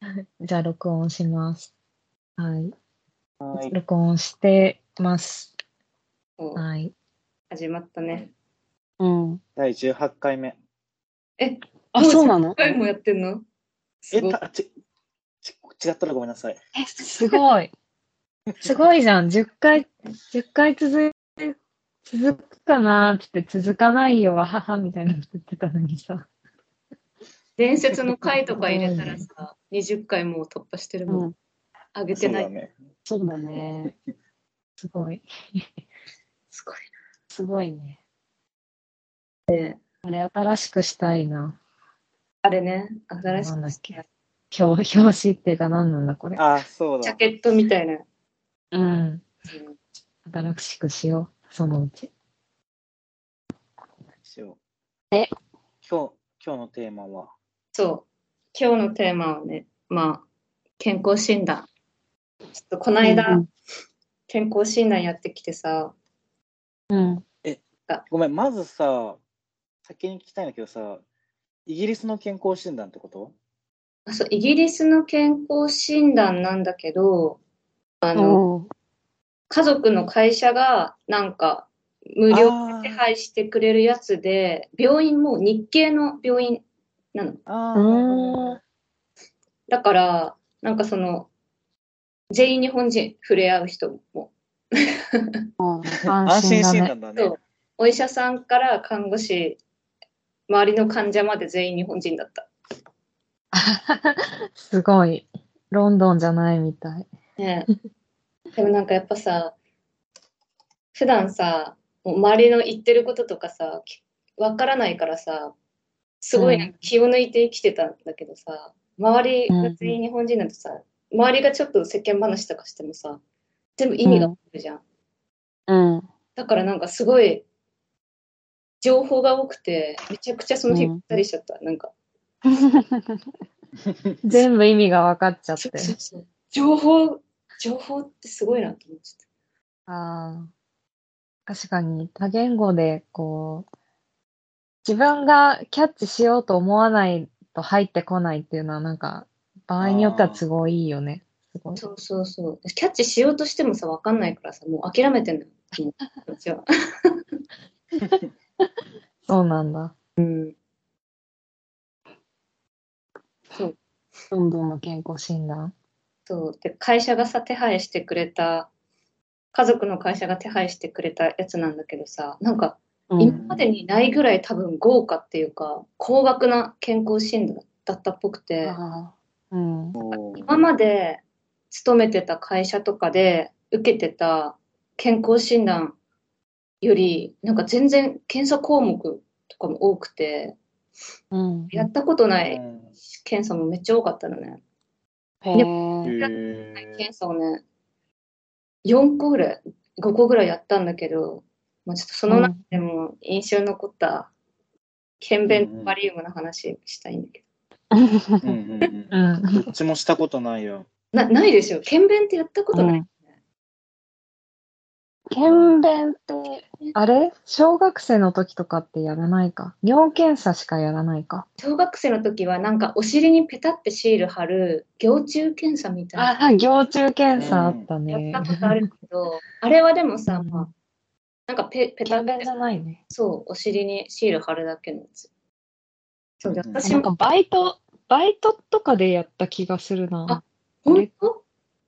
じゃあ、録音します。はい。はい。録音してます。はい。始まったね。うん。第18回目。あ、もうそうなの？何回もやってんの？すえ、ごいた、ち、ち、違ったらごめんなさい。え、すごい。すごいじゃん。10回、10回続い続くかなーって続かないよ、わはは、みたいなこと言ってたのにさ。伝説の回とか入れたらさ、20回もう突破してるもん。うん。上げてない。そうだね。そうだね。すごい。すごいすごいね。ね。あれ、新しくしたいな。あれね、新しくなんだっけ。表表紙っていうか何なんだ、これ。あ、そうだ。ジャケットみたいな。うん。うん新しくしよう、そのうち。しよえ？今日、今日のテーマは、そう。今日のテーマはね、まあ、健康診断。ちょっとこの間、うん健康診断やってきてさ、うん。ごめん、まずさ、先に聞きたいんだけどさ、イギリスの健康診断ってこと？あそうイギリスの健康診断なんだけど、あの、家族の会社がなんか無料手配してくれるやつで、病院も日系の病院なの。あ。だから、なんかその、全員日本人、触れ合う人も。安 安心心だね。診断だねそう。お医者さんから看護師、周りの患者まで全員日本人だった。すごい。ロンドンじゃないみたい。ねえでもなんかやっぱさ、普段さ、もう周りの言ってることとかさ、きわからないからさ、すごいなんか気を抜いて生きてたんだけどさ、周りが全員日本人だとさ、周りがちょっと世間話とかしてもさ、全部意味があるじゃん。うん。だからなんかすごい、情報が多くて、めちゃくちゃその日うんぐったりしちゃった。なんか、全部意味が分かっちゃってそう。そう情報、情報ってすごいなと思っちゃった。ああ。確かに多言語でこう、自分がキャッチしようと思わないと入ってこないっていうのはなんか、場合によっては都合いいよね。すごい。そうそうそう。キャッチしようとしてもさ、わかんないからさ、もう諦めてんのよ。もうこっちは。そうなんだ。うん。そう。ロンドンの健康診断。そう。で、会社がさ、手配してくれた、家族の会社が手配してくれたやつなんだけどさ、なんか、うん今までにないぐらい多分豪華っていうか、高額な健康診断だったっぽくて、うん。今まで勤めてた会社とかで受けてた健康診断より、なんか全然検査項目とかも多くて、うん。やったことないうん検査もめっちゃ多かったのね。検査をね、4個ぐらい、5個ぐらいやったんだけど、まあ、ちょっとその中でも印象に残った、検便とバリウムの話したいんだけうんうんうんうん。どっちもしたことないよ。ど。な、ないでしょ検便ってやったことない。検便って、あれ？小学生の時とかってやらないか？尿検査しかやらないか？小学生の時はなんかお尻にペタってシール貼る蟯虫検査みたいなあ、行虫検査あったやねっ。たことあるけど、あれはでもさ、うんまあ、なんかペペタって検便じゃないね。そう、お尻にシール貼るだけのやつ。そうで、うん私もなんかバイト、バイトとかでやった気がするな。あ本当？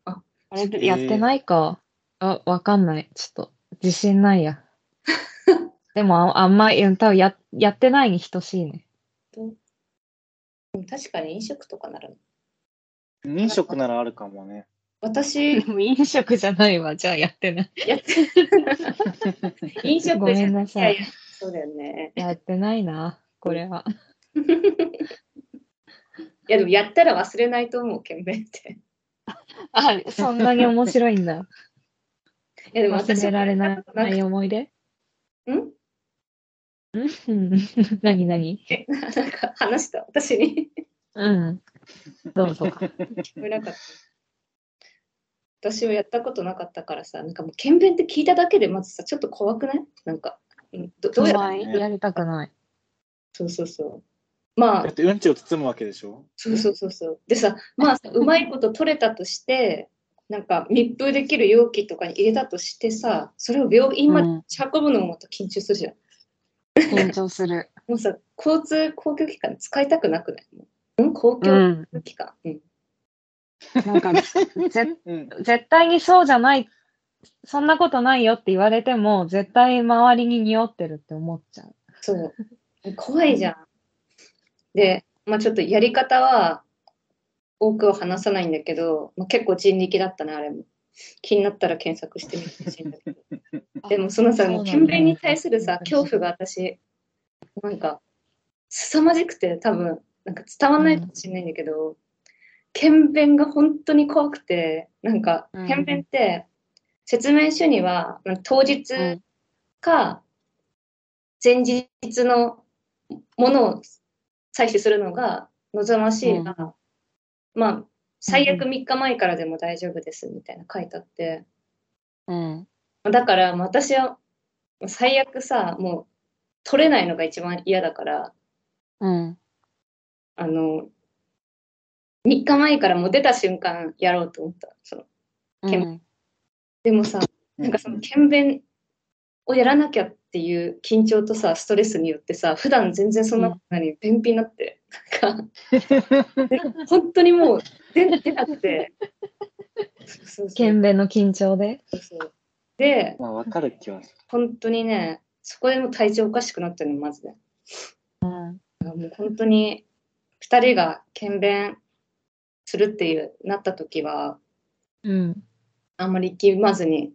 あれでやってないか。あ、わかんない。ちょっと、自信ないや。でもあ、あんま、うん多分や、やってないに等しいね。うん確かに飲食とかなら。飲食ならあるかもね。私、も飲食じゃないわ。じゃあやってない。やって 飲食ごめんなさいいやいやそうだよね。やってないな、これは。いや、でもやったら忘れないと思う、検便って。あ、そんなに面白いんだ。いや、でも私忘れられない思い出？んん？うん何何？なんか話した、私に。うん。どうぞ。聞こえなかった。私はやったことなかったからさ、なんかもう検便って聞いただけでまずさ、ちょっと怖くない？なんか、うんどどうやって？怖いやりたくない。そうそうそう。まあだっ、てうんちを包むわけでしょ？そうそうそうそう。でさ、まあさ、うまいこと取れたとして、なんか密封できる容器とかに入れたとしてさ、それを病院までうん運ぶのもまた緊張するじゃん。緊張する。もうさ、交通、公共機関使いたくなくない？公う共ん。機関？うん。なんか、ぜうん。絶対にそうじゃない、そんなことないよって言われても、絶対周りに匂ってるって思っちゃう。そう。怖いじゃん。で、まあちょっとやり方は、多くは話さないんだけど、まあ、結構人力だったね、あれも。気になったら検索してみてほしいんだけど。でもそのさ、もう検便に対するさ、恐怖が私、なんか、凄まじくて、多分、なんか伝わんないかもしれないんだけど、検便が本当に怖くて、なんか、うん。検便って、説明書には、当日うん。か、前日のものを採取するのが望ましいが、まあ、最悪3日前からでも大丈夫ですみたいな書いてあって、うん。だから、まあ私は最悪さ、もう取れないのが一番嫌だから、うん。あの、3日前からもう出た瞬間やろうと思った。そのうん。でもさ、なんかその検便をやらなきゃっていう緊張とさ、ストレスによってさ、普段全然そんなこと便秘になって、なんか、で 本当にもう出出なくて、検便の緊張で。そうそうで、まあ、わかる気はす本当にね、そこでもう体調おかしくなってるの、まずね。うん。もう本当に、2人が検便するっていうなった時は、うん。あんまり力まずに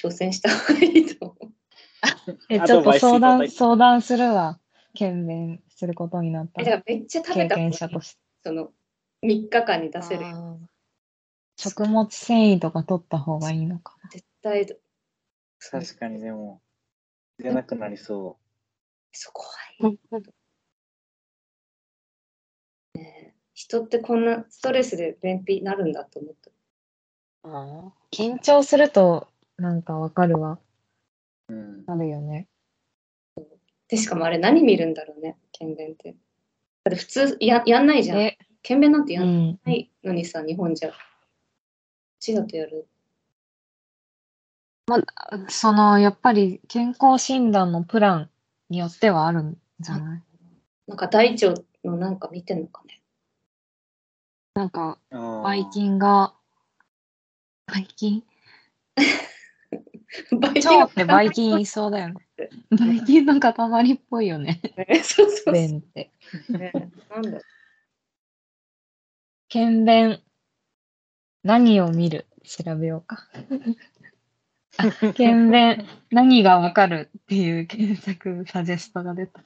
挑戦した方がいいと思う。え、アちょっと相談、相談するわ。検便することになったえ、だからめっちゃ食べ経た方がいい験者として。その3日間に出せる。食物繊維とか取った方がいいのか絶対、確かにでも、出なくなりそそう怖い。ね人ってこんなストレスで便秘になるんだと思った。な。緊張すると、なんかわかるわ。う。うん。なるよね。で、しかもあれ何見るんだろうね、検便って。だって普通ややんないじゃん。え、検便なんてやうんん。ないのにさ、日本じゃ。こっちだとやる。その、やっぱり健康診断のプランによってはあるんじゃない？なんか大腸のなんか見てんのかね。なんか、ばばい菌が、ばい菌バイキン腸ってばい菌いそうだよね。ばい菌の塊っぽいよね。ねそうそうそう。便って。ね、なんだ検便、何を見る？調べようか。あ検便、何がわかるっていう検索サジェストが出た。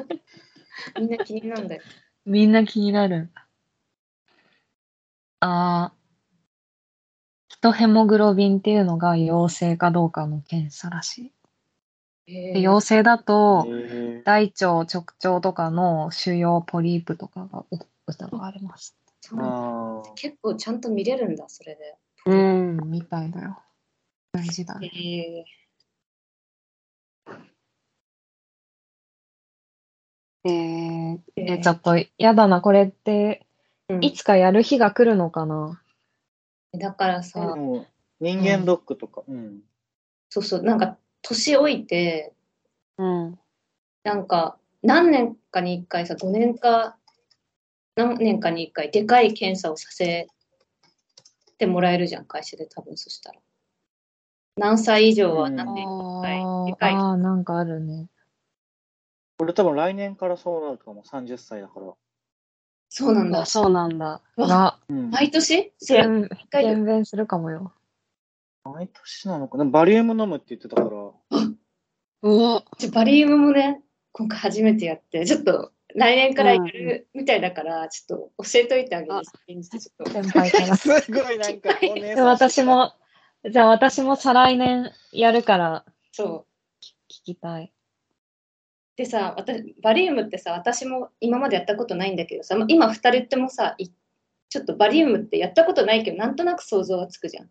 みんな気になるんだよ。みんな気になるんだ。あー、ヒトヘモグロビンっていうのが陽性かどうかの検査らしい。へで陽性だと、え大腸、直腸とかの腫瘍、ポリープとかが疑われます。結構ちゃんと見れるんだ、それで。うん。みたいだよ。大事だへね。ええー、ええ、ちょっとやだな、これって、うんいつかやる日が来るのかな？だからでさ、も、人間ドックとか。うん。そうそう、なんか年老いて、うん。なんか何年かに1回さ、5年か何年かに1回、でかい検査をさせてもらえるじゃん、会社で多分そしたら。何歳以上はうん何年あはいーでかいあー、なんかあるね。俺多分来年からそうなるかも、30歳だから。そうなんだあ、。そうなんだ。わが、うん。毎年？するかもよ。毎年なのかな？バリウム飲むって言ってたから。うわ。ちょバリウムもね、今回初めてやって、ちょっと来年からやるみたいだから、ちょっと教えといてあげるあ。ちょっと先輩から。すごいなんか、お姉でさん。私。も、じゃあ私も再来年やるからそう。聞きたい。でさ、私、バリウムってさ、私も今までやったことないんだけどさ、まあ今二人ってもさ、いちょっとバリウムってやったことないけど、なんとなく想像はつくじゃん。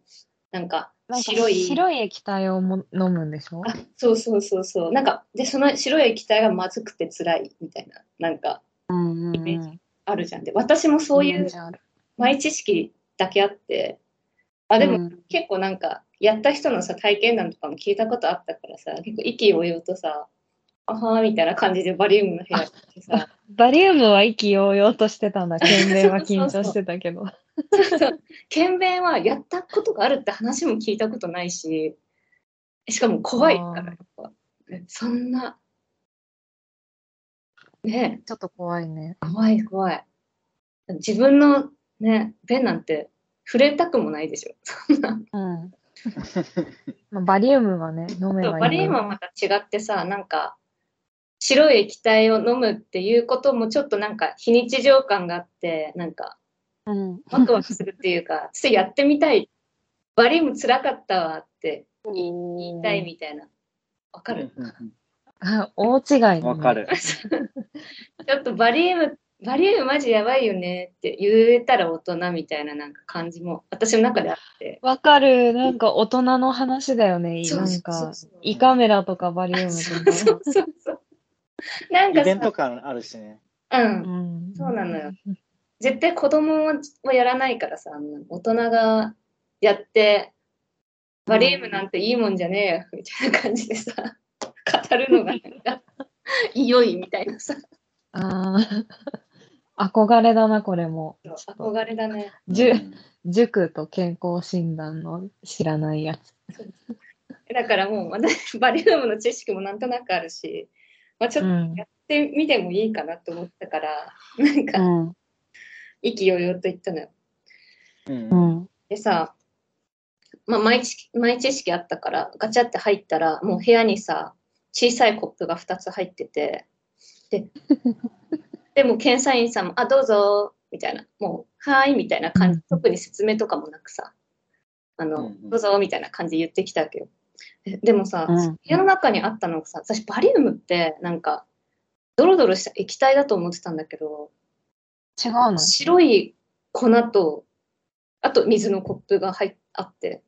なんか、白い。白い液体をも飲むんでしょ？あ、そうそうそうそう。なんか、で、その白い液体がまずくて辛いみたいな。なんか、イメージあるじゃん。で、私もそういう前知識だけあって、あ、でも、うん結構なんか、やった人のさ、体験談とかも聞いたことあったからさ、結構意気揚々とさ、あはーみたいな感じでバリウムの部屋さ、バリウムは意気揚々としてたんだ。懸命は緊張してたけど。検便はやったことがあるって話も聞いたことないし、しかも怖いから、やっぱ。そんな、ねちょっと怖いね。怖い怖い。自分のね、便なんて触れたくもないでしょ。そんな。うん まあ、バリウムはね、飲めばいい。バリウムはまた違ってさ、なんか、白い液体を飲むっていうこともちょっとなんか非日常感があって、なんかうんワクワクするっていうか、ちょっとやってみたい。バリウム辛かったわって言いたいみたいな。わかる、うんうんあ大違い、ね。わかる。ちょっとバリウム、バリウムマジやばいよねって言えたら大人みたいななんか感じも私の中であって。わかる。なんか大人の話だよね。そうそうなんかそうそう、胃カメラとかバリウムそうとか。そうそうそう。なんかイベントさ、感あるしね。うんう。ん。そうなのよ。絶対子供はやらないからさ、大人がやって、バリウムなんていいもんじゃねえよ、みたいな感じでさ、語るのがなんか、いよいみたいなさ、ああ。憧れだな、これも。憧れだね。じゅうん塾と健康診断の知らないやつ。だからもう私、バリウムの知識もなんとなくあるし、まあ、ちょっとうん。やってみてもいいかなと思ったから、なんうか、ん。意気揚々と言ったのよ。うん。う。ん。でさ、まあ、前知識前知識あったから、ガチャって入ったら、もう部屋にさ、小さいコップが2つ入ってて、で、でも検査員さんも、あ、どうぞ、みたいな、もう、はーい、みたいな感じ、特に説明とかもなくさ、あの、うんうん。どうぞ、みたいな感じで言ってきたわけよ。ででもさ、うん。部屋の中にあったのがさ、私、バリウムって、なんか、ドロドロした液体だと思ってたんだけど、違うの？白い粉と、あと水のコップが入っあって、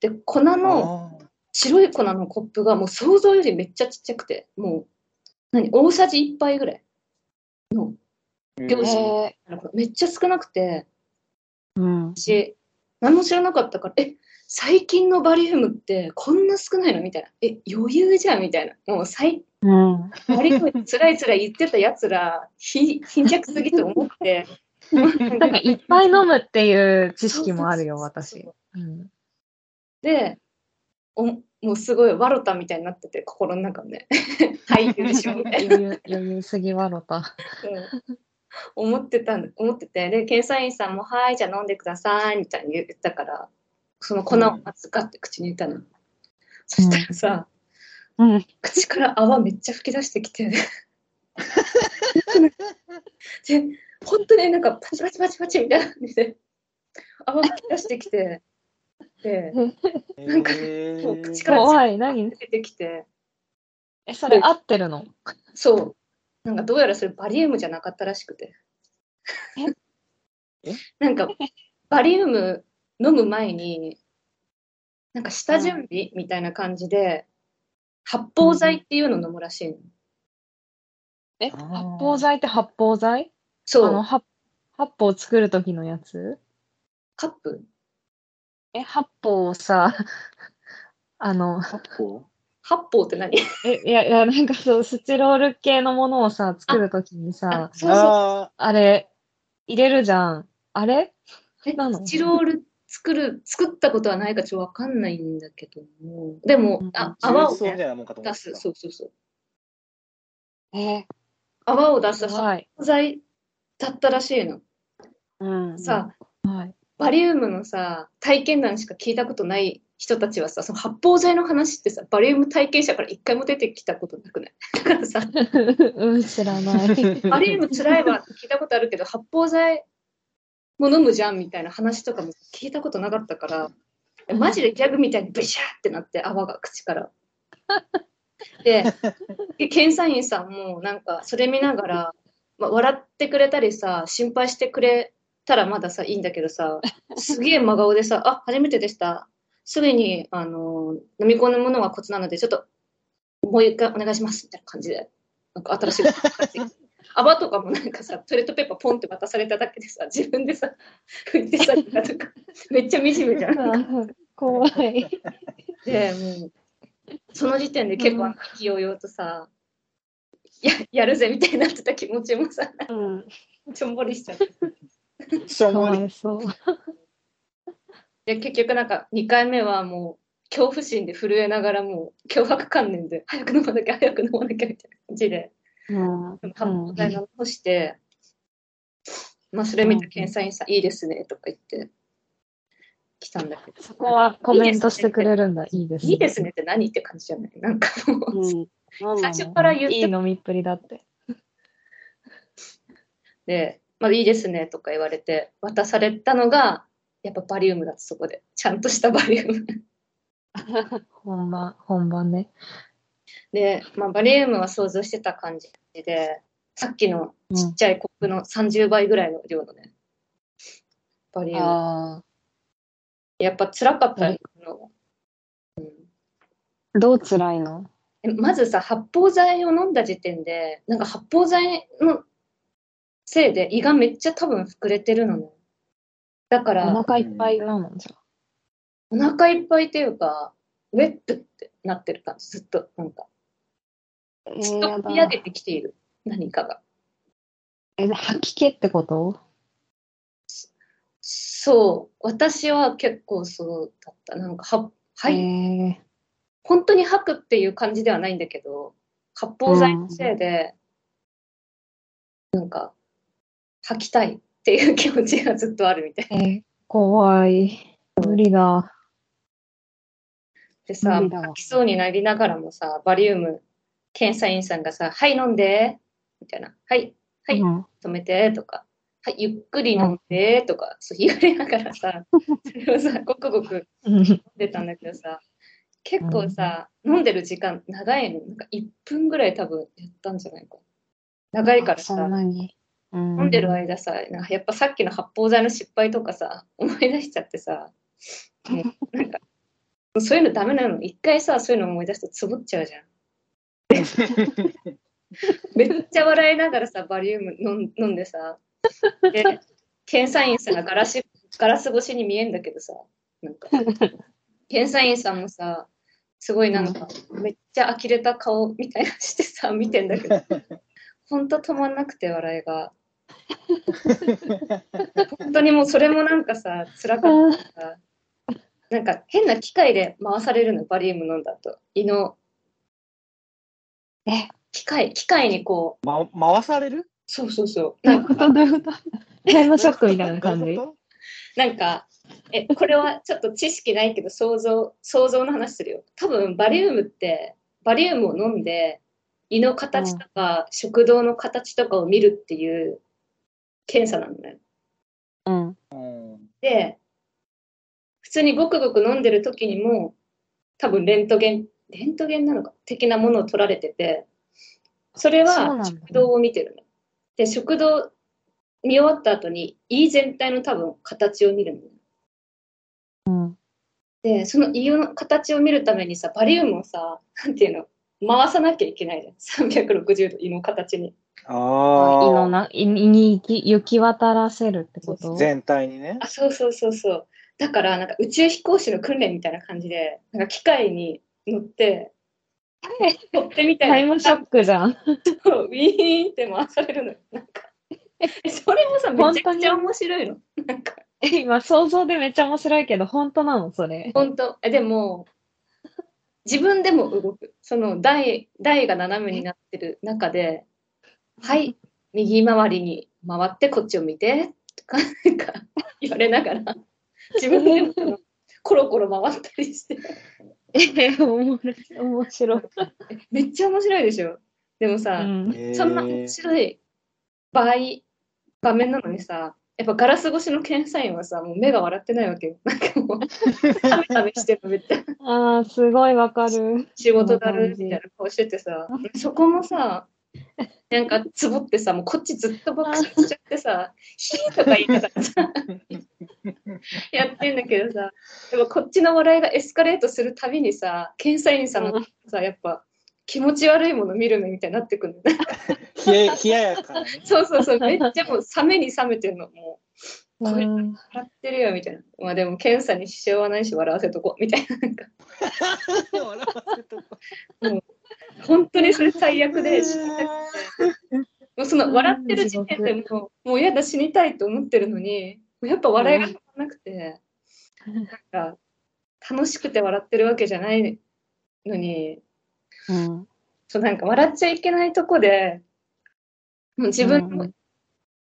で、粉の、あ白い粉のコップがもう想像よりめっちゃちっちゃくて、もう、何、大さじ1杯ぐらいのー。両親へめっちゃ少なくて、うん。私、何も知らなかったから、え、最近のバリウムってこんな少ないの？みたいな。え、余裕じゃんみたいな。もう最、うんバリウムつらいつらい言ってたやつら、ひ貧弱すぎと思って、なんかいっぱい飲むっていう知識もあるよ、私。うんで、おもうすごいワロタみたいになってて、心の中で。俳優でしょみたいな。余裕余裕すぎわろた。うん思ってたん思ってて、で、検査員さんも、はい、じゃあ飲んでください、みたいに言ったから、その粉をまずガッて口に入れたの。そしたらさ、うん。口から泡めっちゃ吹き出してきて、で、本当になんかパチパチパチパチみたいな感じで、泡吹き出してきて、で、なんかもう口から怖い。何？出てきて、え、それ合ってるの？そう。なんかどうやらそれバリウムじゃなかったらしくて。え？なんかバリウム飲む前に、なんか下準備みたいな感じで、発泡剤っていうのを飲むらしいの。え、発泡剤って発泡剤あの、そう。発発泡を作る時のやつ？カップ？え、発泡をさ、あの、こ発泡って何？え、いや、いや、なんかそう、スチロール系のものをさ、作る時にあさ、そうそう。ああれ、入れるじゃん。あれ？えなの？スチロール作る、作ったことはないかちょっとわかんないんだけども。でも、うんああ、泡をね出す。そうそうそう。え泡を出す発はい。泡剤だったらしいの。うんさ、はい。バリウムのさ、体験談しか聞いたことない人たちはさ、その発泡剤の話ってさ、バリウム体験者から一回も出てきたことなくない？だからさ、うん、知らない。バリウム辛いわって聞いたことあるけど、発泡剤も飲むじゃんみたいな話とかも聞いたことなかったから、えマジでギャグみたいにブシャーってなって泡が口から。で、で 検査員さんもなんかそれ見ながら、まあ、笑ってくれたりさ、心配してくれたらまださ、いいんだけどさ、すげえ真顔でさ、あ、初めてでした。すぐに、あの、飲み込むものがコツなので、ちょっと、もう一回お願いします、みたいな感じで、なんか新しいこと泡とかもなんかさ、トイレットペーパーポンって渡されただけでさ、自分でさ、拭いてさ、とか、めっちゃ惨めじゃん。怖い。で、もう、その時点で結構意気揚々とさ、ややるぜみたいになってた気持ちもさ、うん。ちょんぼりしちゃって。しょかもりそう。で、結局なんか2回目はもう、恐怖心で震えながらもう、脅迫観念で、早く飲まなきゃ、早く飲まなきゃみたいな感じで、うん。発泡剤飲まして、まあ、それ見た検査員さん、いいですね、とか言って、来たんだけど。そこはコメントしてくれるんだ。いいですね。いいですねって何って感じじゃない？なんかもう、うん。最初から言っていい飲みっぷりだって。で、まあ、いいですねとか言われて、渡されたのが、やっぱバリウムだった、そこで。ちゃんとしたバリウム。本番、本番ね。で、まあ、バリウムは想像してた感じで、さっきのちっちゃいコップの30倍ぐらいの量のね、バリウム。あやっぱ辛かったよ、のうんどう辛いの？えまずさ、発泡剤を飲んだ時点で、なんか発泡剤のせいで胃がめっちゃ多分膨れてるのね。だかあ。ら、お腹いっぱいなのじゃお腹いっぱいっていうか、ウェットってなってる感じ、ずっと、なんか。えずっと込み上げだ。てきている、何かが。え、吐き気ってこと？そう、私は結構そうだった。なんか、は、はい、え本当に吐くっていう感じではないんだけど、発泡剤のせいで、なんか、吐きたいっていう気持ちがずっとあるみたい。ー、えー怖い。無理だ。でさ、吐きそうになりながらもさ、バリウム、検査員さんがさ、はい、飲んで、みたいな。はい、はい、うん止めて、とか。はい、ゆっくり飲んで、とか、そう言われながらさ、それをさ、ごくごくうん飲んでたんだけどさ、結構さ、飲んでる時間長いの。なんか1分ぐらい多分やったんじゃないか。長いからさ、飲んでる間さ、なんかやっぱさっきの発泡剤の失敗とかさ、思い出しちゃってさ、もうなんか、そういうのダメなの？一回さ、そういうの思い出すとつぼっちゃうじゃん。めっちゃ笑いながらさ、バリウム飲んでさ、で、検査員さんがガラスガラス越しに見えんだけどさ、なんか、検査員さんもさ、すごいなんか、めっちゃ呆れた顔みたいなしてさ、見てんだけど、ほんと止まんなくて、笑いが。本当にもうそれもなんかさ、辛かったさ、なんか変な機械で回されるの、バリウム飲んだ後。胃の、え、機械、機械にこう、ま、回される？そうそうそう。なんか、どういうことタイムショックみたいな感じ なんかえ、これはちょっと知識ないけど、想像、想像の話するよ。多分、バリウムって、バリウムを飲んで、胃の形とか、食道の形とかを見るっていう検査なのね。うん。とうんで、普通にごくごく飲んでる時にも、多分レントゲン、レントゲンなのか的なものを取られてて、それは食道を見てるの。で、食道見終わった後に胃全体の多分形を見るのね。うん。で、その胃の形を見るためにさ、バリウムをさ、なんていうの、回さなきゃいけないじゃん。360度胃の形に。ああ、胃のな、胃に行き行き渡らせるってこと？全体にね。あ、そうそうそうそう。だから、なんか宇宙飛行士の訓練みたいな感じで、なんか機械に乗って、乗ってみたいな。タイムショックじゃん。ウィーンって回されるのよ。なんか。えそれもさ、めちゃくちゃ面白いの。なんか、え今想像でめっちゃ面白いけど、本当なの？それ。本当え、でも、自分でも動く。その台、台が斜めになってる中で、はい、右回りに回ってこっちを見て、とか、なんか言われながら、自分でコロコロ回ったりして、え、おもろい面白い。めっちゃ面白いでしょ。でもさ、うんそんな面白い場合、場面なのにさ、やっぱガラス越しの検査員はさ、もう目が笑ってないわけよ。なんかもう、タメタメしてるのめっちゃああ、すごいわかる。仕事だるみたいな顔しててさ、そこもさ、なんかつぼってさ、もうこっちずっと爆笑しちゃってさ、ヒーとか言いながらさ、やってんだけどさ、でもこっちの笑いがエスカレートするたびにさ、検査員さんのさ、やっぱ気持ち悪いもの見る目みたいになってくるのね。冷や冷ややかなね。そうそうそう、めっちゃもう冷めに冷めてんの。もう、これうん笑ってるよみたいな。まあでも検査に支障はないし笑わせとこうみたいな。なんか笑わせとこ本当にそれ最悪で死にたくて。もうその笑ってる時点でもう、もう嫌だ死にたいと思ってるのに、もうやっぱ笑いが止まらなくて、なんか楽しくて笑ってるわけじゃないのに、うん。そうなんか笑っちゃいけないとこで、もう自分もうん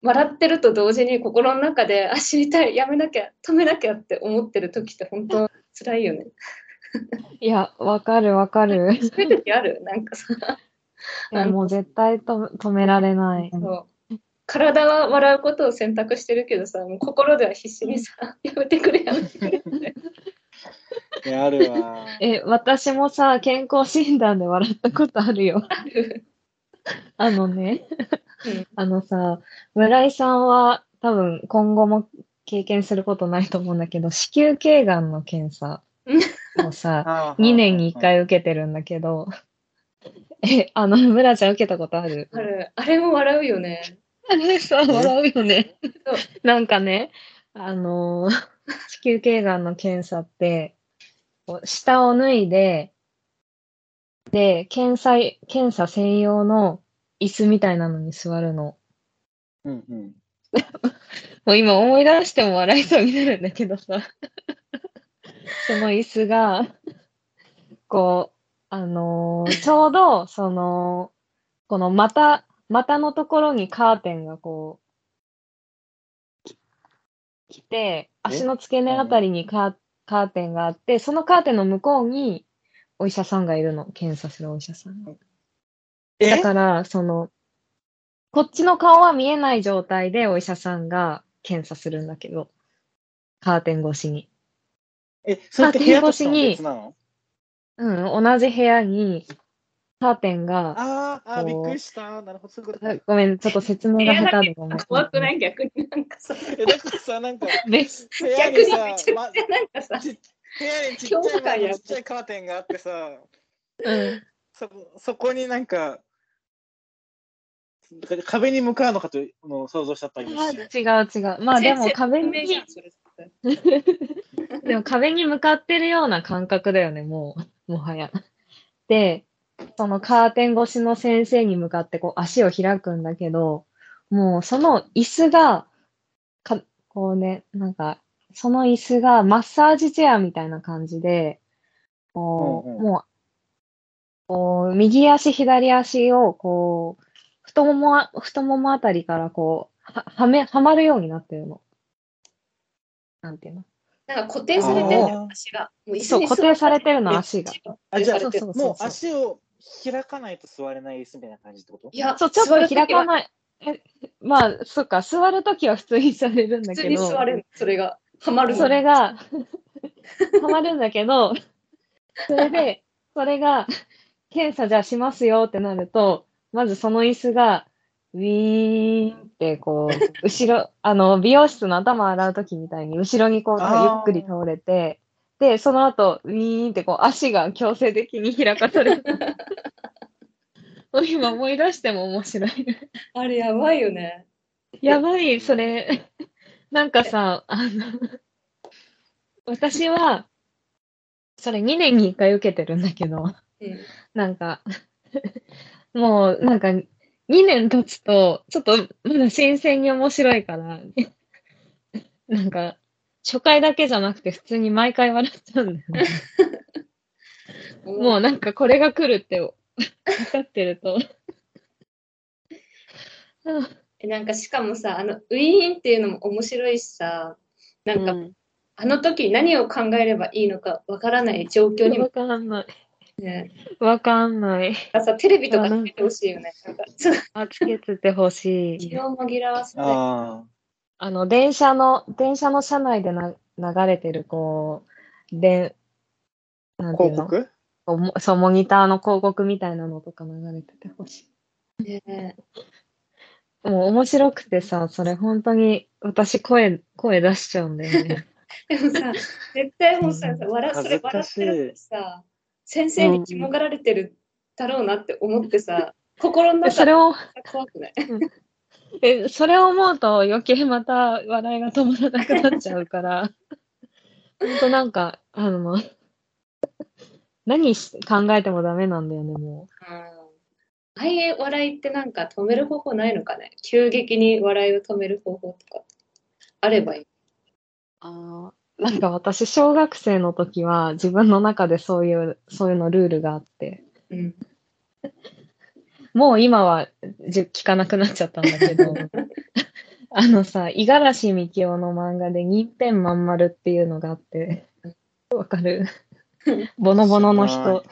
笑ってると同時に心の中で、あ、死にたい、やめなきゃ、止めなきゃって思ってる時って本当辛いよね。いや、わかるわかる。そういう時ある？なんかさ、いやもう絶対と止められない。そう体は笑うことを選択してるけどさ、もう心では必死にさ、やめてくれ、やめてくれって。いや、あるわ。え、私もさ、健康診断で笑ったことあるよ。あるあのね、うんあのさ、村井さんは多分今後も経験することないと思うんだけど、子宮頸がんの検査をさ、2年に1回受けてるんだけど、え、あの、村ちゃん受けたことある？ある。あれも笑うよね。あれさ、笑うよね。なんかね、あのー子宮頸がんの検査って、こう下を脱いで、で、検査、検査専用の椅子みたいなのに座るの。うんうん。もう今思い出しても笑いそうになるんだけどさ。その椅子が、こう、あのーちょうど、その、この股、股のところにカーテンがこう、き来て、足の付け根あたりにカーカーテンがあって、そのカーテンの向こうにお医者さんがいるの。検査するお医者さんが。え？だから、その、こっちの顔は見えない状態でお医者さんが検査するんだけど、カーテン越しに。え、それって部屋としても別なの？うん、同じ部屋に、カーテンが、あーあー、びっくりした。なるほど、そういうことか。ごめん、ちょっと説明が下手でごめん。怖くない？逆になんかさ、え、だからさ、なんか、で、部屋逆ににさめちゃまくちゃなんかさ、ち部屋にちっちゃいちっちゃいカーテンがあってさ、うん。そそこになんか、壁に向かうのかというのを想像しちゃった今一瞬違う違う。まあでも壁にじゃんそれ絶対 でも壁に向かってるような感覚だよね、もう、もはや。で、そのカーテン越しの先生に向かってこう足を開くんだけど、もうその椅子が、か、こうね、なんか、その椅子がマッサージチェアみたいな感じで、こう、うんうんもう、こう、右足、左足を、こう、太ももあ、太ももあたりからこう、は、はめ、はまるようになってるの。なんていうの？なんか固定されてるんだよ足が。もう椅子そう、に固定されてるの、え足が。あ、じゃあ、もう足を開かないと座れない椅子みたいな感じってこと？いや、そう、ちょっと開かい。ない。え、まあ、そっか、座るときは普通に座れるんだ普通けど、に座れる、それが。はまるのそれが、はまるんだけど、それで、それが、検査じゃあしますよってなると、まずその椅子が、ウィーンってこう、後ろ、あの、美容室の頭洗うときみたいに、後ろにこう、ゆっくり倒れて、で、その後、ウィーンってこう、足が強制的に開かされる。今思い出しても面白い。あれやばいよね。やばい、それ。なんかさ、あの、私は、それ2年に1回受けてるんだけど、うん。なんか、もう、なんか、2年経つと、ちょっと、まだ新鮮に面白いから、なんか、初回だけじゃなくて、普通に毎回笑っちゃうんだよね。もうなんか、これが来るって分かってると。なんかしかもさ、あの、ウィーンっていうのも面白いしさ、なんか、うんあの時何を考えればいいのかわからない状況にもわかんない。ね、わかんない。さ、テレビとかつけてほしいよね。あ、つけててほしい。と気を紛らわせて。ああの、電車の、電車の車内でな流れてる、こう、で、なあ、んていうの？広告？そう、モニターの広告みたいなのとか流れててほしねい。もう面白くてさ、それ本当に私声、声出しちゃうんだよね。でもさ、絶対もうさ、うん笑それ笑ってるってさ、先生に肝がられてるだろうなって思ってさ、心の中でそれを、怖くない？え、それを思うと余計また笑いが止まらなくなっちゃうから、ほんとなんか、あの、何し考えてもダメなんだよね、もあああいう笑いってなんか止める方法ないのかね？急激に笑いを止める方法とかあればいい。あう。なんか私、小学生の時は自分の中でそういう、そういうのルールがあって、うん。もう今はじ聞かなくなっちゃったんだけど、あのさ、五十嵐美京の漫画で銀ペンまん丸っていうのがあって、わかる？ボノボノのは人。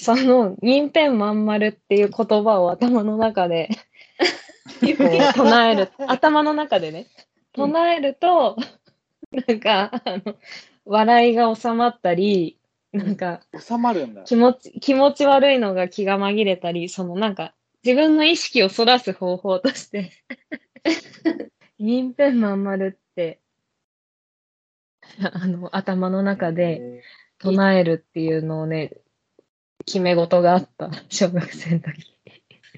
その銀ペンまん丸っていう言葉を頭の中で 唱える、頭の中でね、唱えると、なんか、あの、笑いが収まったり、なんか、収まるんだ。気持ち、気持ち悪いのが気が紛れたり、そのなんか、自分の意識をそらす方法として、銀ペンまん丸って、あの、頭の中で唱えるっていうのをね、決め事があった、小学生の時。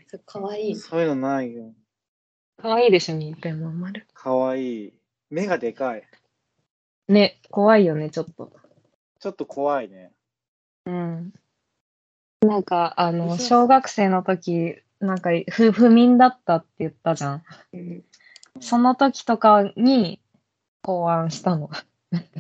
そうかわいい。そういうのないよ。かわいいでしょ、銀ペンまん丸。かわいい。目がでかい。ね、怖いよね、ちょっと。ちょっと怖いね。うん。なんか、あの、小学生の時、なんか、不不眠だったって言ったじゃん。うん。その時とかに考案したの。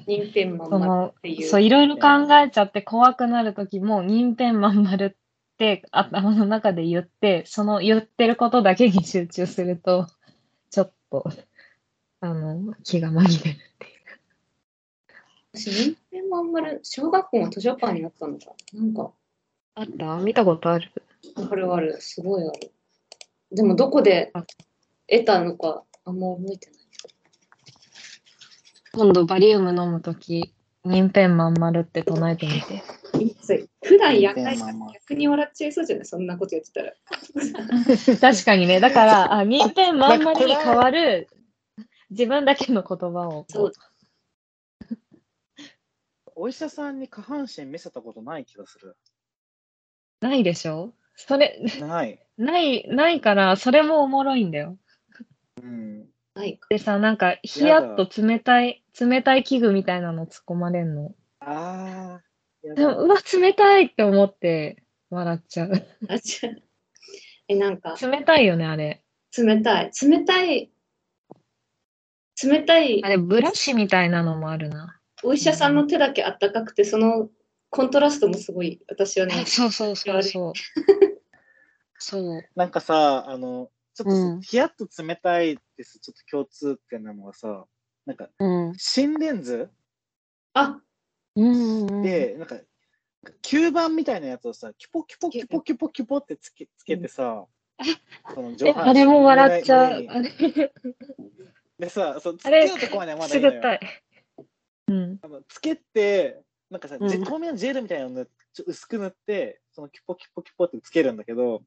人ペンまんまそのっていう。そう、いろいろ考えちゃって怖くなる時も、銀ペンまん丸って頭の中で言って、その言ってることだけに集中すると、ちょっと、あの、気が紛れるって私、人ペンまん丸、小学校の図書館にあったのか。なんか、あった？見たことあるあるある、すごいある。でも、どこで得たのか、あんま覚えてない。今度バリウム飲む時、銀ペンまん丸って唱えてみて。いつ普段やんないから逆に笑っちゃいそうじゃない？そんなことやってたら。確かにね。だから、あ、銀ペンまん丸に変わる、自分だけの言葉を。そうお医者さんに下半身見せたことない気がする。ないでしょ？それ、ない。ない、ないから、それもおもろいんだよ。うん。ないか。でさ、なんか、ヒヤッと冷たい、冷たい器具みたいなの突っ込まれんの。ああ。やでも、だうわ、冷たいって思って笑っちゃう。あ、違う。え、なんか、冷たいよね、あれ。冷たい。冷たい。冷たいあ。れ、ブラシみたいなのもあるな。お医者さんの手だけあったかくて、そのコントラストもすごい、私はね、そうそうそうそう。そう。なんかさ、あの、ちょっとうんヒヤッと冷たいです。ちょっと共通点なのがさ、なんか、うん。心電図？あ、うんうんうん。で、なんか、吸盤みたいなやつをさ、キュポキュポキュポキュポキュポってつけつけてさ、そのえ、上半身あれも笑っちゃう。でさ、そうつあれけようとこまではまだいいのよ。うん。あのつけて、なんかさ、うん透明なジェルみたいなのちょ薄く塗って、そのキュポキュポキュポってつけるんだけど、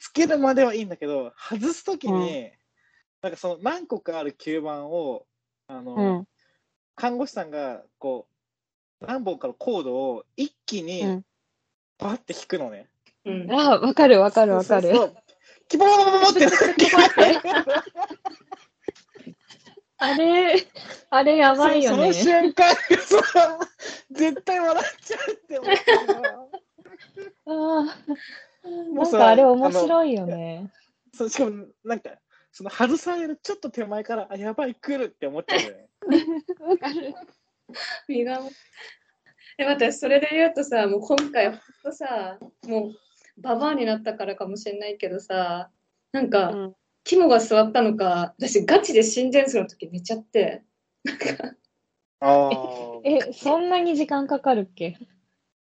つけるまではいいんだけど、外すときに、なんかその何個かある吸盤を、あの、うん。看護師さんが、こう、何本かのコードを一気にうん、バッて引くのね。うん。あ、わかるわかるわかる。そうそうそうキって？あれ、あれやばいよね。その瞬間、絶対笑っちゃうって思ってあーもうんかあれ面白いよね。そうしかも、なんか、その外されるちょっと手前から、あ、やばい、来るって思っちゃうよね。わかる。身が。え、待って、それで言うとさ、もう今回、ほんとさ、もう、ババアになったからかもしれないけどさ、なんか、うん肝が座ったのか、私、ガチで心電図の時寝ちゃって、なんか、ああ。え、そんなに時間かかるっけ？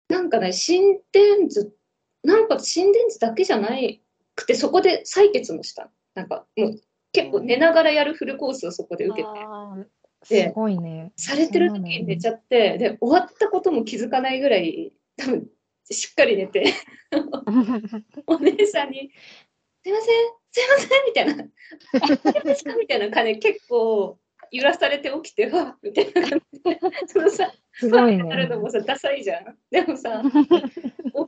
なんかね、心電図、なんか心電図だけじゃないくて、そこで採血もした。なんか、もう、結構寝ながらやるフルコースをそこで受けて。すごいね。されてる時に寝ちゃって、で、終わったことも気づかないぐらい、多分しっかり寝て、お姉さんに、すいません、すいません、みたいな、大丈夫ですかみたいな感じで結構揺らされて起きて、わっ みたいな感じで、そのさ、すごいなるのね。もさ、ダサいじゃん。でもさ、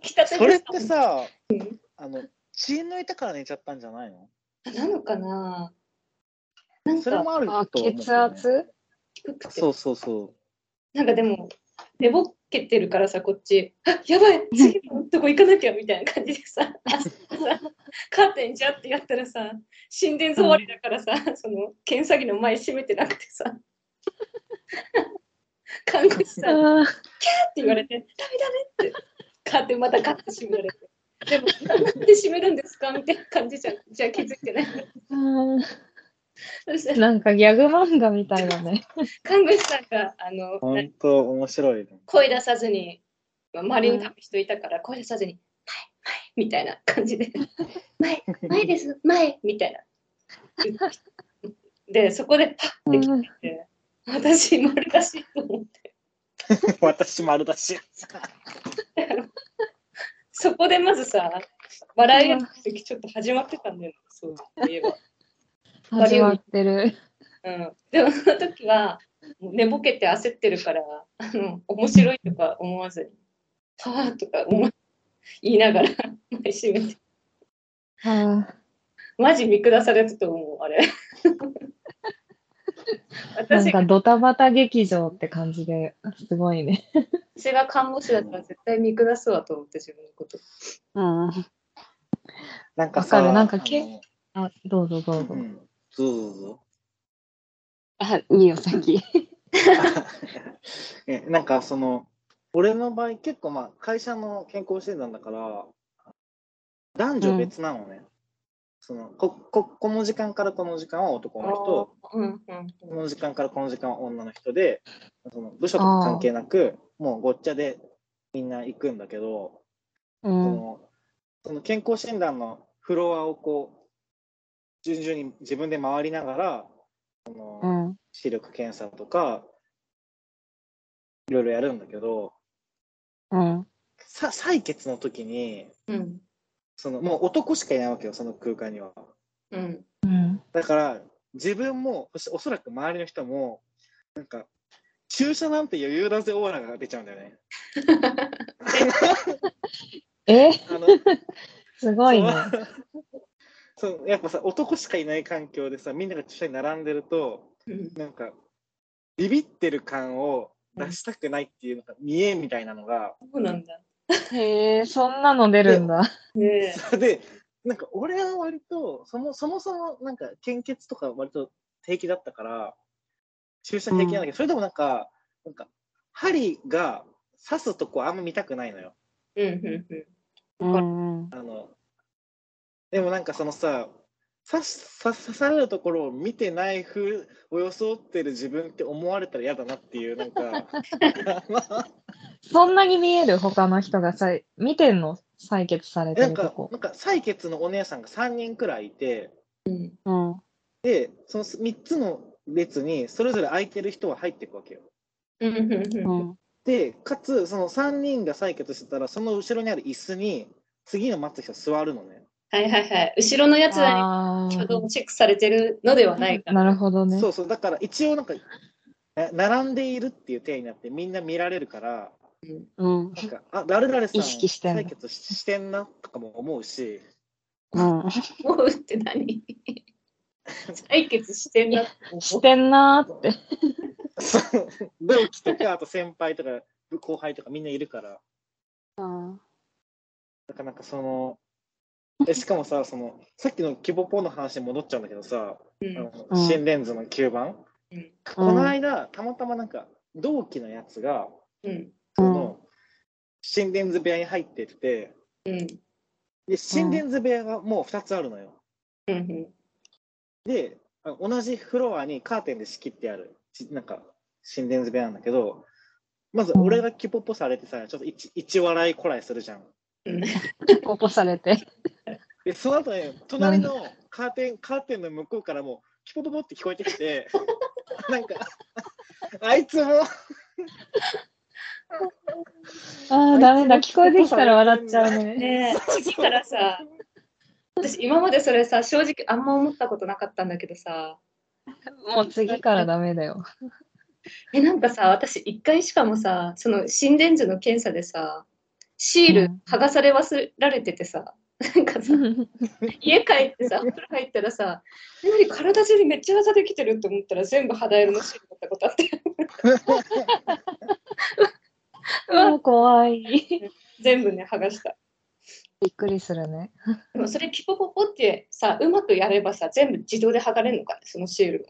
起きたてそれってさう。ん、あの、血抜いたから寝ちゃったんじゃないの？あなのかな。なんかそれもあるとあ、思うけどね、血圧？低くて。そうそうそなんかでも、寝ぼけてるからさ、こっち、あやばい、次のとこ行かなきゃみたいな感じでさ、カーテンジャってやったらさ、心電図終わりだからさ、その検査着の前閉めてなくてさ、看護師さんにってあ言われて、ダメダメって、カーテンまたガッて閉められて。でも、なんで閉めるんですかみたいな感じじゃん。じゃあ気づいてない。ーそしたらなんかギャグ漫画みたいだね。看護師さんが、あのう。、本当面白いね。声出さずに、まあ周りに多分人いたから、声出さずに、前、前みたいな感じで、前、前です、前みたいな。で、そこで、パッて来うんて、私、丸出しと思って、私丸出し。そこでまずさ、笑いやす時ちょっと始まってたんだよね、そういえば。始まってる。うん、でも、その時は、寝ぼけて焦ってるから、あの面白いとか思わずに、はぁとか思い言いながら、前閉めて。あマジ見下されてたと思う、あれ。ーなんかドタバタ劇場って感じですごいね。私が看護師だったら絶対見下すわと思って自分のこと。うん。なんかさ、わかるなんかけあ、どうぞどうぞ。うん、どうぞどうぞ。あ、いいよ、先。えなんかその、俺の場合結構まあ会社の健康診断だから、男女別なのね。そのこここの時間からこの時間は男の人、うんうんこの時間からこの時間は女の人で、その部署とか関係なく、もうごっちゃでみんな行くんだけど、そうん。のその健康診断のフロアをこう、順々に自分で回りながら、そのうん。視力検査とか、いろいろやるんだけど、うん。さ採血の時に、うんそのもう男しかいないわけよ、その空間には。うんうん。だから、自分も、そしておそらく周りの人も、なんか、注射なんて余裕だぜオーラが出ちゃうんだよね。え？あの すごいね。そうそうやっぱさ、男しかいない環境でさ、みんなが注射に並んでると、うんなんか、ビビってる感を出したくないっていうのが見えみたいなのが、そうなんだ。へえ、そんなの出るんだ。ね それで、なんか俺は割と、そもそもそもなんか献血とか割と平気だったから、注射平気なんだけど、それでもなんか、なんか、針が刺すとこあんま見たくないのよ。うんうん。うん。あの、でもなんかそのさ、刺し刺刺されるところを見てない風を装ってる自分って思われたら嫌だなっていう、なんか、そんなに見える他の人がさ、見てんの採血されてなんか、るとこな。んか採血のお姉さんが3人くらいいて、うん。で、その3つの列にそれぞれ空いてる人は入っていくわけよ。うん。で、かつ、その3人が採血してたら、その後ろにある椅子に、次の待つ人座るのね。はいはいはい。後ろのやつはあ挙動チェックされてるのではないかあ、なるほどね。そうそう、だから一応なんか、な並んでいるっていう体になってみんな見られるから、うん。なんか、あ、誰々さん、意識採血ししてんなとかも思うし、うん。思うって何？採血してんなしてんなーって。そう同期とか、あと先輩とか、後輩とかみんないるから、うん。だからなんかその、えしかもさ、その、さっきのキボポの話に戻っちゃうんだけどさ、うん。あのうん。心電図の9番、うん。この間、たまたまなんか、同期のやつが、うん。その、心電図部屋に入ってて、うん。で、心電図部屋がもう2つあるのよ。うん。で、あ同じフロアにカーテンで仕切ってある、ちなんか、心電図部屋なんだけど、まず俺がキポポされてさ、ちょっと一一笑いこらいするじゃん。うん。起こされて。で、その後ね、隣のカーテン、カーテンの向こうからも、キポポポって聞こえてきて、なんか、あいつも、ああ、ダメだ。聞こえてきたら笑っちゃうね。ねえ次からさ私今までそれさ正直あんま思ったことなかったんだけどさもう次からダメだよ。え、なんかさ、私一回しかもさ、その心電図の検査でさ、シールうん剥がされ忘れられててさ、なんかさ、家帰ってさ、お風呂入ったらさ、え何体中にめっちゃ技できてるって思ったら全部肌色のシールだったことあって、うわもう怖い。全部ね、剥がした。びっくりするね。でもそれピポポポってさ、うまくやればさ、全部自動で剥がれるのかね、そのシールが。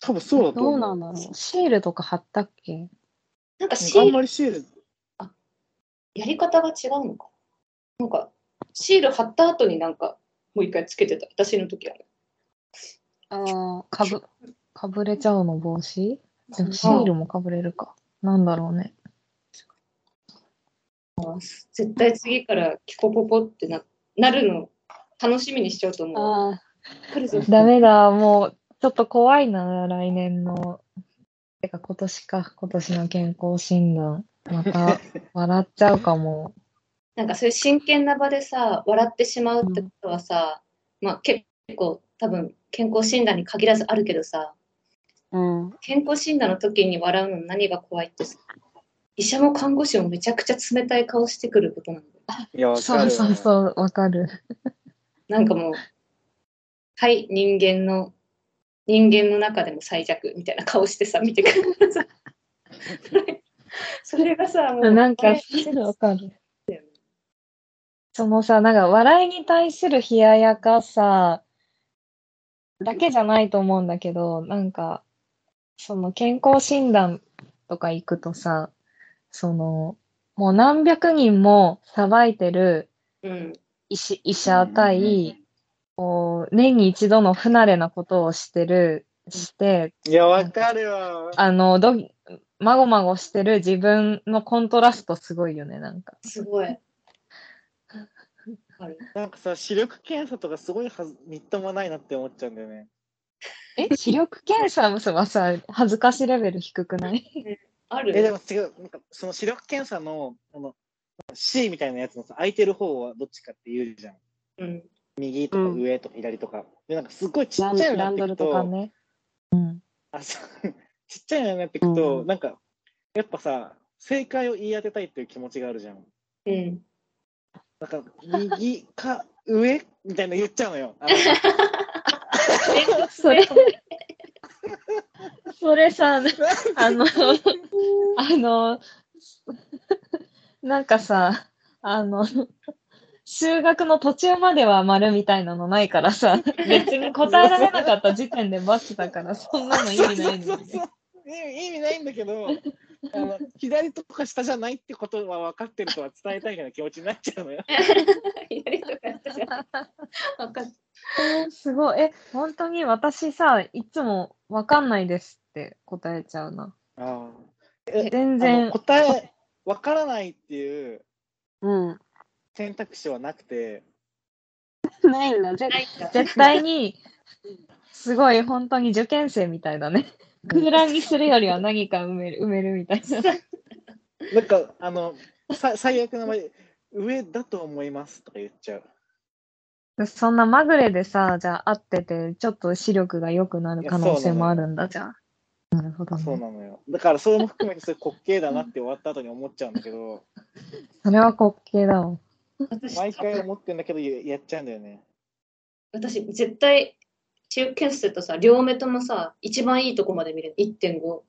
多分そうだとど思う。うなんだろう。シールとか貼ったっけ？なんかシあんール、まりシール、やり方が違うのかななんか、シール貼った後になんか、もう一回つけてた、私の時はね。ああ、かぶ、かぶれちゃうの帽子でもシールもかぶれるか。なんだろうね。絶対次からキポポポってななるの楽しみにしちゃうと思う。ダメだ、もう、ちょっと怖いな、来年の。てか、今年か、今年の健康診断。また、笑っちゃうかも。なんかそういう真剣な場でさ、笑ってしまうってことはさ、まあ結構多分健康診断に限らずあるけどさ、あ、うん。健康診断の時に笑うの何が怖いってさ、医者も看護師もめちゃくちゃ冷たい顔してくることなんだよ。いや、そうる。そうそう、わかる。なんかもう、はい、人間の、人間の中でも最弱みたいな顔してさ、見てくるからさ。それがさ、もう、なんか、わかる。そのさ、なんか、笑いに対する冷ややかさだけじゃないと思うんだけど、なんか、その健康診断とか行くとさ、その、もう何百人もさばいてるうん、医師医者対、こう、年に一度の不慣れなことをしてる、して、いや、わかるわ。あの、ど、まごまごしてる自分のコントラストすごいよね、なんか。すごい。あるなんかさ、視力検査とかすごいはずみっともないなって思っちゃうんだよね。え、視力検査はさ、恥ずかしレベル低くない？ある？え、でも違う、なんかその視力検査の、あの、C みたいなやつのさ、空いてる方はどっちかって言うじゃん。うん。右とかうん上とか左とか。で、なんかすっごいちっちゃいのになランドルっていくと、とかね。うん。あそう ちっちゃいのになっていくと、うんなんか、やっぱさ、正解を言い当てたいっていう気持ちがあるじゃん。うん。なんか、右か上みたいなの言っちゃうのよ。あ のそれ、それさ、あの、あの、なんかさ、あの、修学の途中までは丸みたいなのないからさ、別に答えられなかった時点でバツだから、そんなの意味ない意味ないんだけど、あの 左とか下じゃないってことは分かってるとは伝えたいような気持ちになっちゃうのよ。左とか私は分かっえーすごい。え、本当に私さ、いつもわかんないですって答えちゃうな。あ全あの然、答え、分からないっていううん。選択肢はなくて、ないんないんだ。絶対に、すごい本当に受験生みたいだね。空欄にするよりは何か埋める、埋めるみたいな。なんか、あの、さ最悪の場合、上だと思いますとか言っちゃう。そんなまぐれでさ、じゃあ会ってて、ちょっと視力が良くなる可能性もあるんだ、じゃあ。なるほどそうね。なのよ。だから、それも含めて、それ滑稽だなって終わった後に思っちゃうんだけど、それは滑稽だわ。私毎回思ってんだけど、ややっちゃうんだよね。私、絶対、中検査とさ、両目ともさ、一番いいとこまで見れる。1.5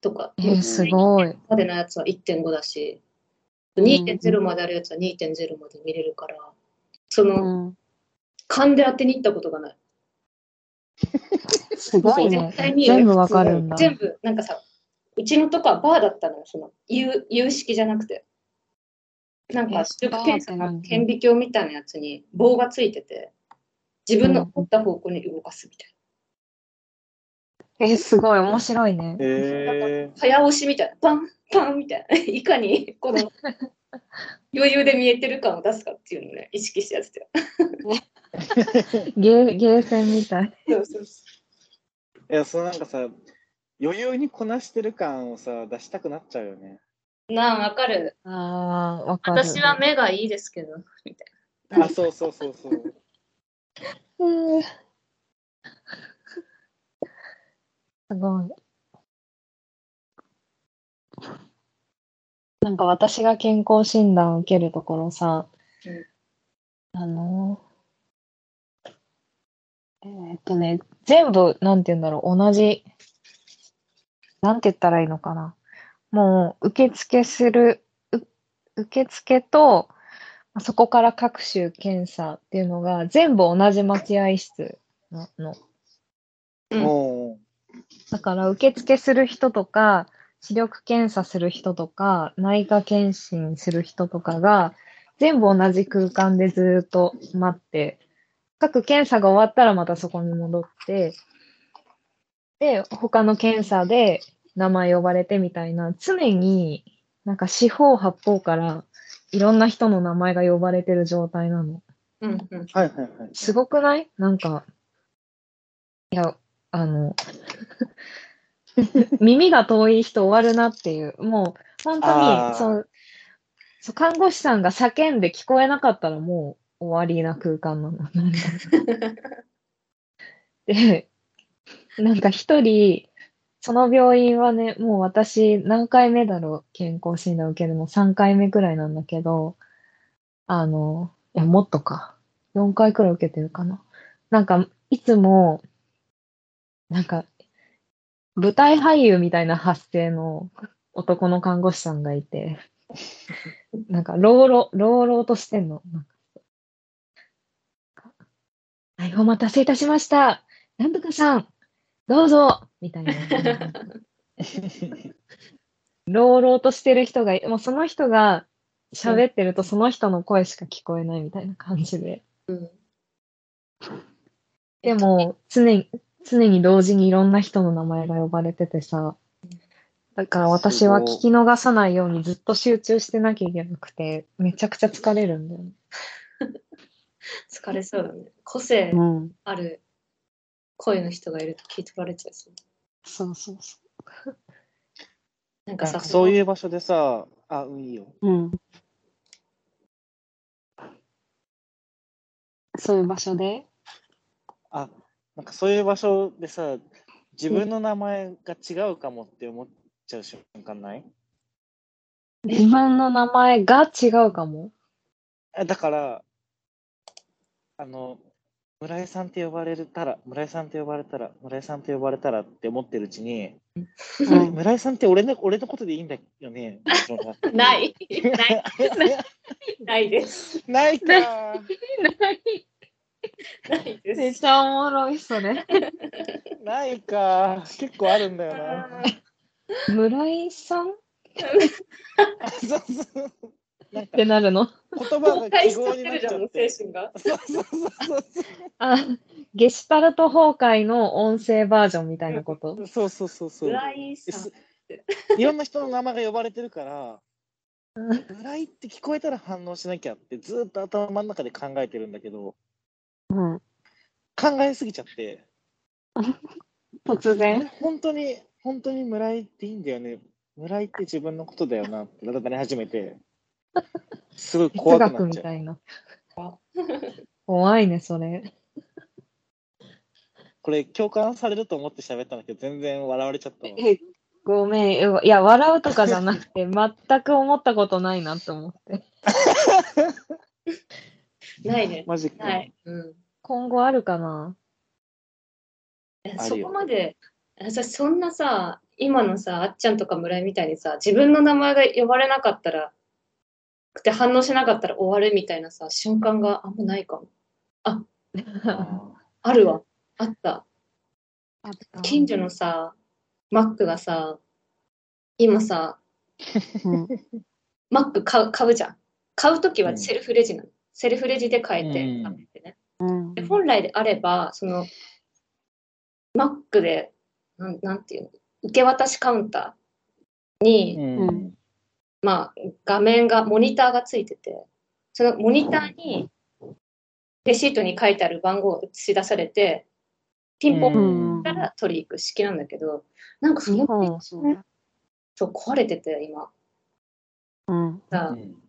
とか。えー、すごい。までのやつは1.5だし、うん2.0まであるやつは2.0まで見れるから、その、うん。勘で当てに行ったことがない。すごいね。絶対に全部わかるんだ。全部、なんかさ、うちのとこはバーだったのよ、その、有有識じゃなくて。なんか、え視力検査の顕微鏡みたいなやつに棒がついてて、自分の思った方向に動かすみたいえー、すごい、面白いね。早押しみたいな、パン、パンみたいな。いかに、この、余裕で見えてる感を出すかっていうのをね、意識してやってたよ。ゲー、ゲーセンみたい。そうそうそいや、そのなんかさ、余裕にこなしてる感をさ、出したくなっちゃうよね。う。なあ、わかる。ああ、わかる。私は目がいいですけど、みたいあ、そうそうそうそう。うんすごい。なんか私が健康診断を受けるところさ、うんあの、えーっとね、全部、なんて言うんだろう、同じ、なんて言ったらいいのかな。もう、受付する、受付と、そこから各種検査っていうのが全部同じ待合室なの。うんだから受付する人とか、視力検査する人とか、内科検診する人とかが、全部同じ空間でずーっと待って、各検査が終わったらまたそこに戻って、で、他の検査で名前呼ばれてみたいな、常になんか四方八方からいろんな人の名前が呼ばれてる状態なの。うんうん。はいはいはい。すごくない？なんか、いや、あの、耳が遠い人終わるなっていう、もう、本当に、そう、そう看護師さんが叫んで聞こえなかったらもう終わりな空間なの。で、なんか一人、その病院はね、もう私何回目だろう、健康診断受けるの3回目くらいなんだけど、あの、いや、もっとか。4回くらい受けてるかな。なんか、いつも、なんか、舞台俳優みたいな発声の男の看護師さんがいて、なんか、朗々、朗々としてんの。はい、お待たせいたしました。なんとかさん、どうぞみたいな。朗々としてる人がい、もうその人が喋ってるとその人の声しか聞こえないみたいな感じで。うん。でも、常に、常に同時にいろんな人の名前が呼ばれててさ、だから私は聞き逃さないようにずっと集中してなきゃいけなくて、めちゃくちゃ疲れるんだよね。疲れそうだね。個性うん。ある声の人がいると聞い取られちゃいそう。そうそうそなんかさ、なんかそういう場所でさ、あ、うん、いいよ。う。うん。そういう場所で？あ、なんかそういう場所でさ、自分の名前が違うかもって思っちゃう瞬間ない？自分の名前が違うかも？えだから、あの、村井さんって呼ばれたら、村井さんって呼ばれたら、村井さんって呼ばれたらって思ってるうちに、うん村井さんって俺の俺のことでいいんだよね。ない。ない。ないです。ないか。ないです。めっちゃおもろい、それ。ないか。結構あるんだよな。村井さん？っ そうそう。なんかてなるの言葉が崩壊しちゃ記号になっってるじゃん、もうちゃって。精神が。そうそうそうあ、ゲシュタルト崩壊の音声バージョンみたいなこと？そう。そうそうそう。いろんな人の名前が呼ばれてるから、うん村井って聞こえたら反応しなきゃってずっと頭の中で考えてるんだけど、うん。考えすぎちゃって、突然？本当に、本当に村井っていいんだよね。村井って自分のことだよなってなり始めて、すごい哲怖くな学っちゃう。みたいな。怖いね、それ。これ共感されると思って喋ったんだけど、全然笑われちゃったごめん。えいや、笑うとかじゃなくて、全く思ったことないなって思って。ないね。マジか。ない。うん。今後あるかな？そこまで、私そんなさ、今のさ、あっちゃんとか村井みたいにさ、自分の名前が呼ばれなかったら、くて反応しなかったら終わるみたいなさ、瞬間があんまないかも。ああるわ。あった。あった近所のさ、マックがさ、今さ、うん。マック買う買うじゃん。買うときうんはセルフレジなの。セルフレジで買えてね。うんで。本来であれば、その、マックで、なんなんていうの、受け渡しカウンターに、うんうんまあ、画面が、モニターがついてて、そのモニターに、レシートに書いてある番号が映し出されて、ピンポンうんしたら取り行く式なんだけど、なんかその、うだ。そう壊れてて、今。うん。さうん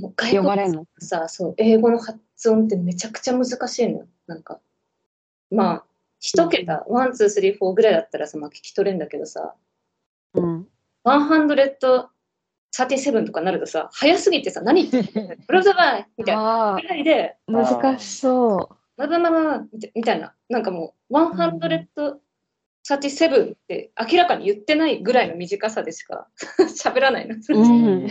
もう外国呼ばれんの？さ、そう、英語の発音ってめちゃくちゃ難しいのよ。なんか、まあ、一桁、 one、two、three、four ぐらいだったらさ、まあ聞き取れんだけどさ、うん。 one hundred 37とかなるとさ、早すぎてさ、何言ってんの？ブラブラバイみたいなあぐらいで、あ、難しそバババババみたいな、なんかもう、137って明らかに言ってないぐらいの短さでしか 喋らないの。うん。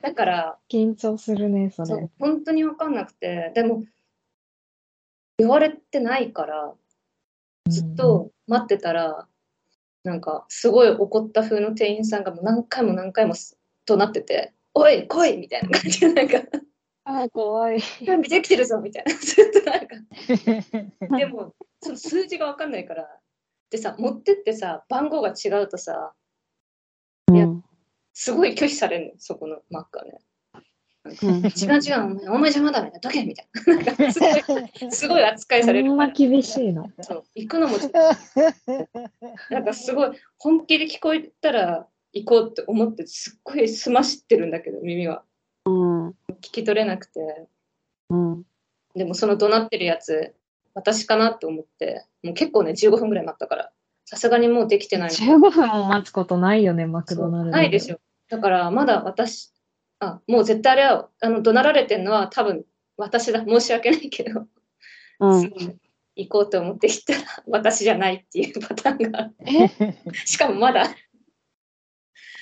だから、う。緊張するね、それそう。本当に分かんなくて、でも、言われてないから、ずっと待ってたら、なんか、すごい怒った風の店員さんがもう何回も何回もとなってて、おい、来いみたいな感じで、なんか、ああ、怖い。準備できてるぞみたいな、ずっとなんか、でも、その数字が分かんないから、でさ、持ってってさ、番号が違うとさ、うん。すごい拒否されるの、そこのマックはね。うん。違う違う、お前邪魔だね、どけみたいな。すごい、すごい扱いされるから。そんな厳しいの？そう行くのもちょっとなんかすごい本気で聞こえたら行こうって思ってすっごい澄ましてるんだけど耳はうん。聞き取れなくてうん。でもその怒鳴ってるやつ私かなって思ってもう結構ね15分ぐらい待ったからさすがにもうできてない15分も待つことないよね、マクドナルド。ないですよだからまだ私あもう絶対あれはあの怒鳴られてるのは多分私だ。申し訳ないけど、うん。行こうと思って行ったら私じゃないっていうパターンがえ、しかもまだ。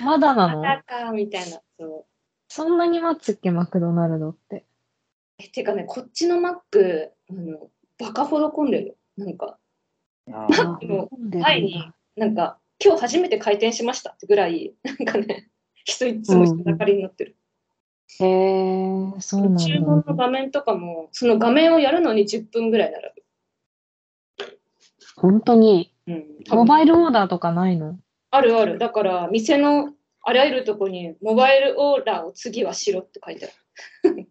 まだなまのたかみたいな。そう。そんなに待つっけ、マクドナルドって。えてかね、こっちのマック、あの、バカほど混んでる。なんか、ああも混んでるんだ。前に、なんか、今日初めて開店しましたってぐらい、なんかね、人いつも人だかりになってる。へえ。そうなんだ。注文の画面とかも、その画面をやるのに10分ぐらい並本当に？ぶ。うん。モバイルオーダーとかないの？あるある。だから、店のあらゆるとこに、モバイルオーダーを次はしろって書いてある。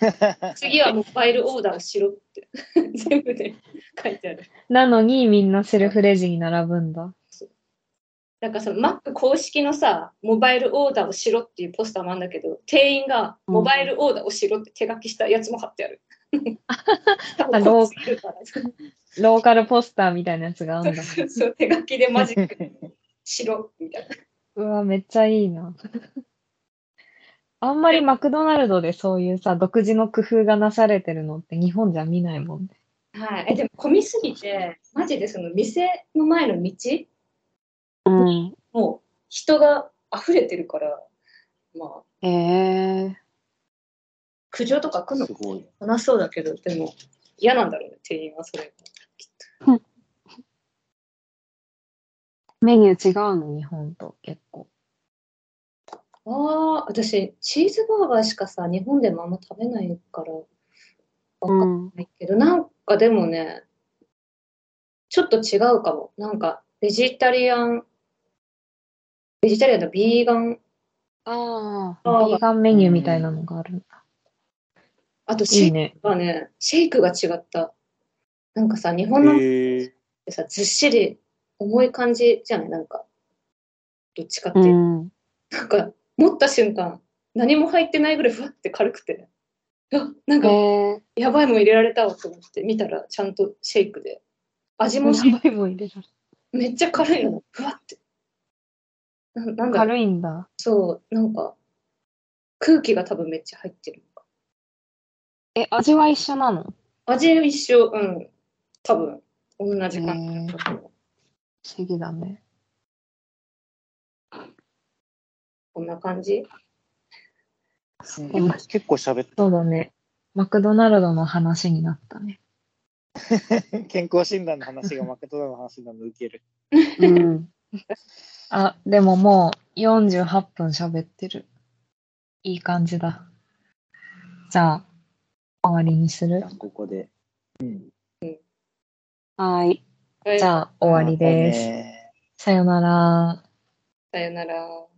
次はモバイルオーダーをしろって、全部で書いてある。なのにみんなセルフレジに並ぶんだ。なんかその Mac 公式のさ、モバイルオーダーをしろっていうポスターもあるんだけど、店員がモバイルオーダーをしろって手書きしたやつも貼ってある。ローカルポスターみたいなやつがあるんだ。そうそう手書きでマジックでしろみたいな。うわ、めっちゃいいな。あんまりマクドナルドでそういうさ、独自の工夫がなされてるのって日本じゃ見ないもんね。はい、えでも混みすぎて、マジでその店の前の道、うん。もう人が溢れてるから、まあ、へえ。苦情とか来るの。かなそうだけど、でも嫌なんだろうね、店員はそれ。メニュー違うの、日本と結構。ああ、私、チーズバーガーしかさ、日本でもあんま食べないから、わかうんん。ないけど、なんかでもね、ちょっと違うかも。なんか、ベジタリアン、ベジタリアンだ、ビーガン、ああービーガンメニューみたいなのがあるんだ。あとシェイいいね。クがね、シェイクが違った。なんかさ、日本のっ。てさ、ずっしり重い感じじゃない？なんか、どっちかってういうと。ん。なんか、持った瞬間、何も入ってないぐらいふわって軽くて、あ、なんへか、え。やばいもん入れられたわと思って見たらちゃんとシェイクで味もやばいもん入れられめっちゃ軽いのふわってななんだ軽いんだ。そうなんか空気が多分めっちゃ入ってるのかえ、味は一緒なの？味一緒うん多分同じ感じだと思う不思議だね。こんな感じ？今結構喋っそうだね。マクドナルドの話になったね。た。健康診断の話がマクドナルドの話になるの受ける。うん。あ、でももう48分喋ってる。いい感じだ。じゃあ、終わりにする？ここで。うん。はい。じゃあ、終わりです。さよなら。さよなら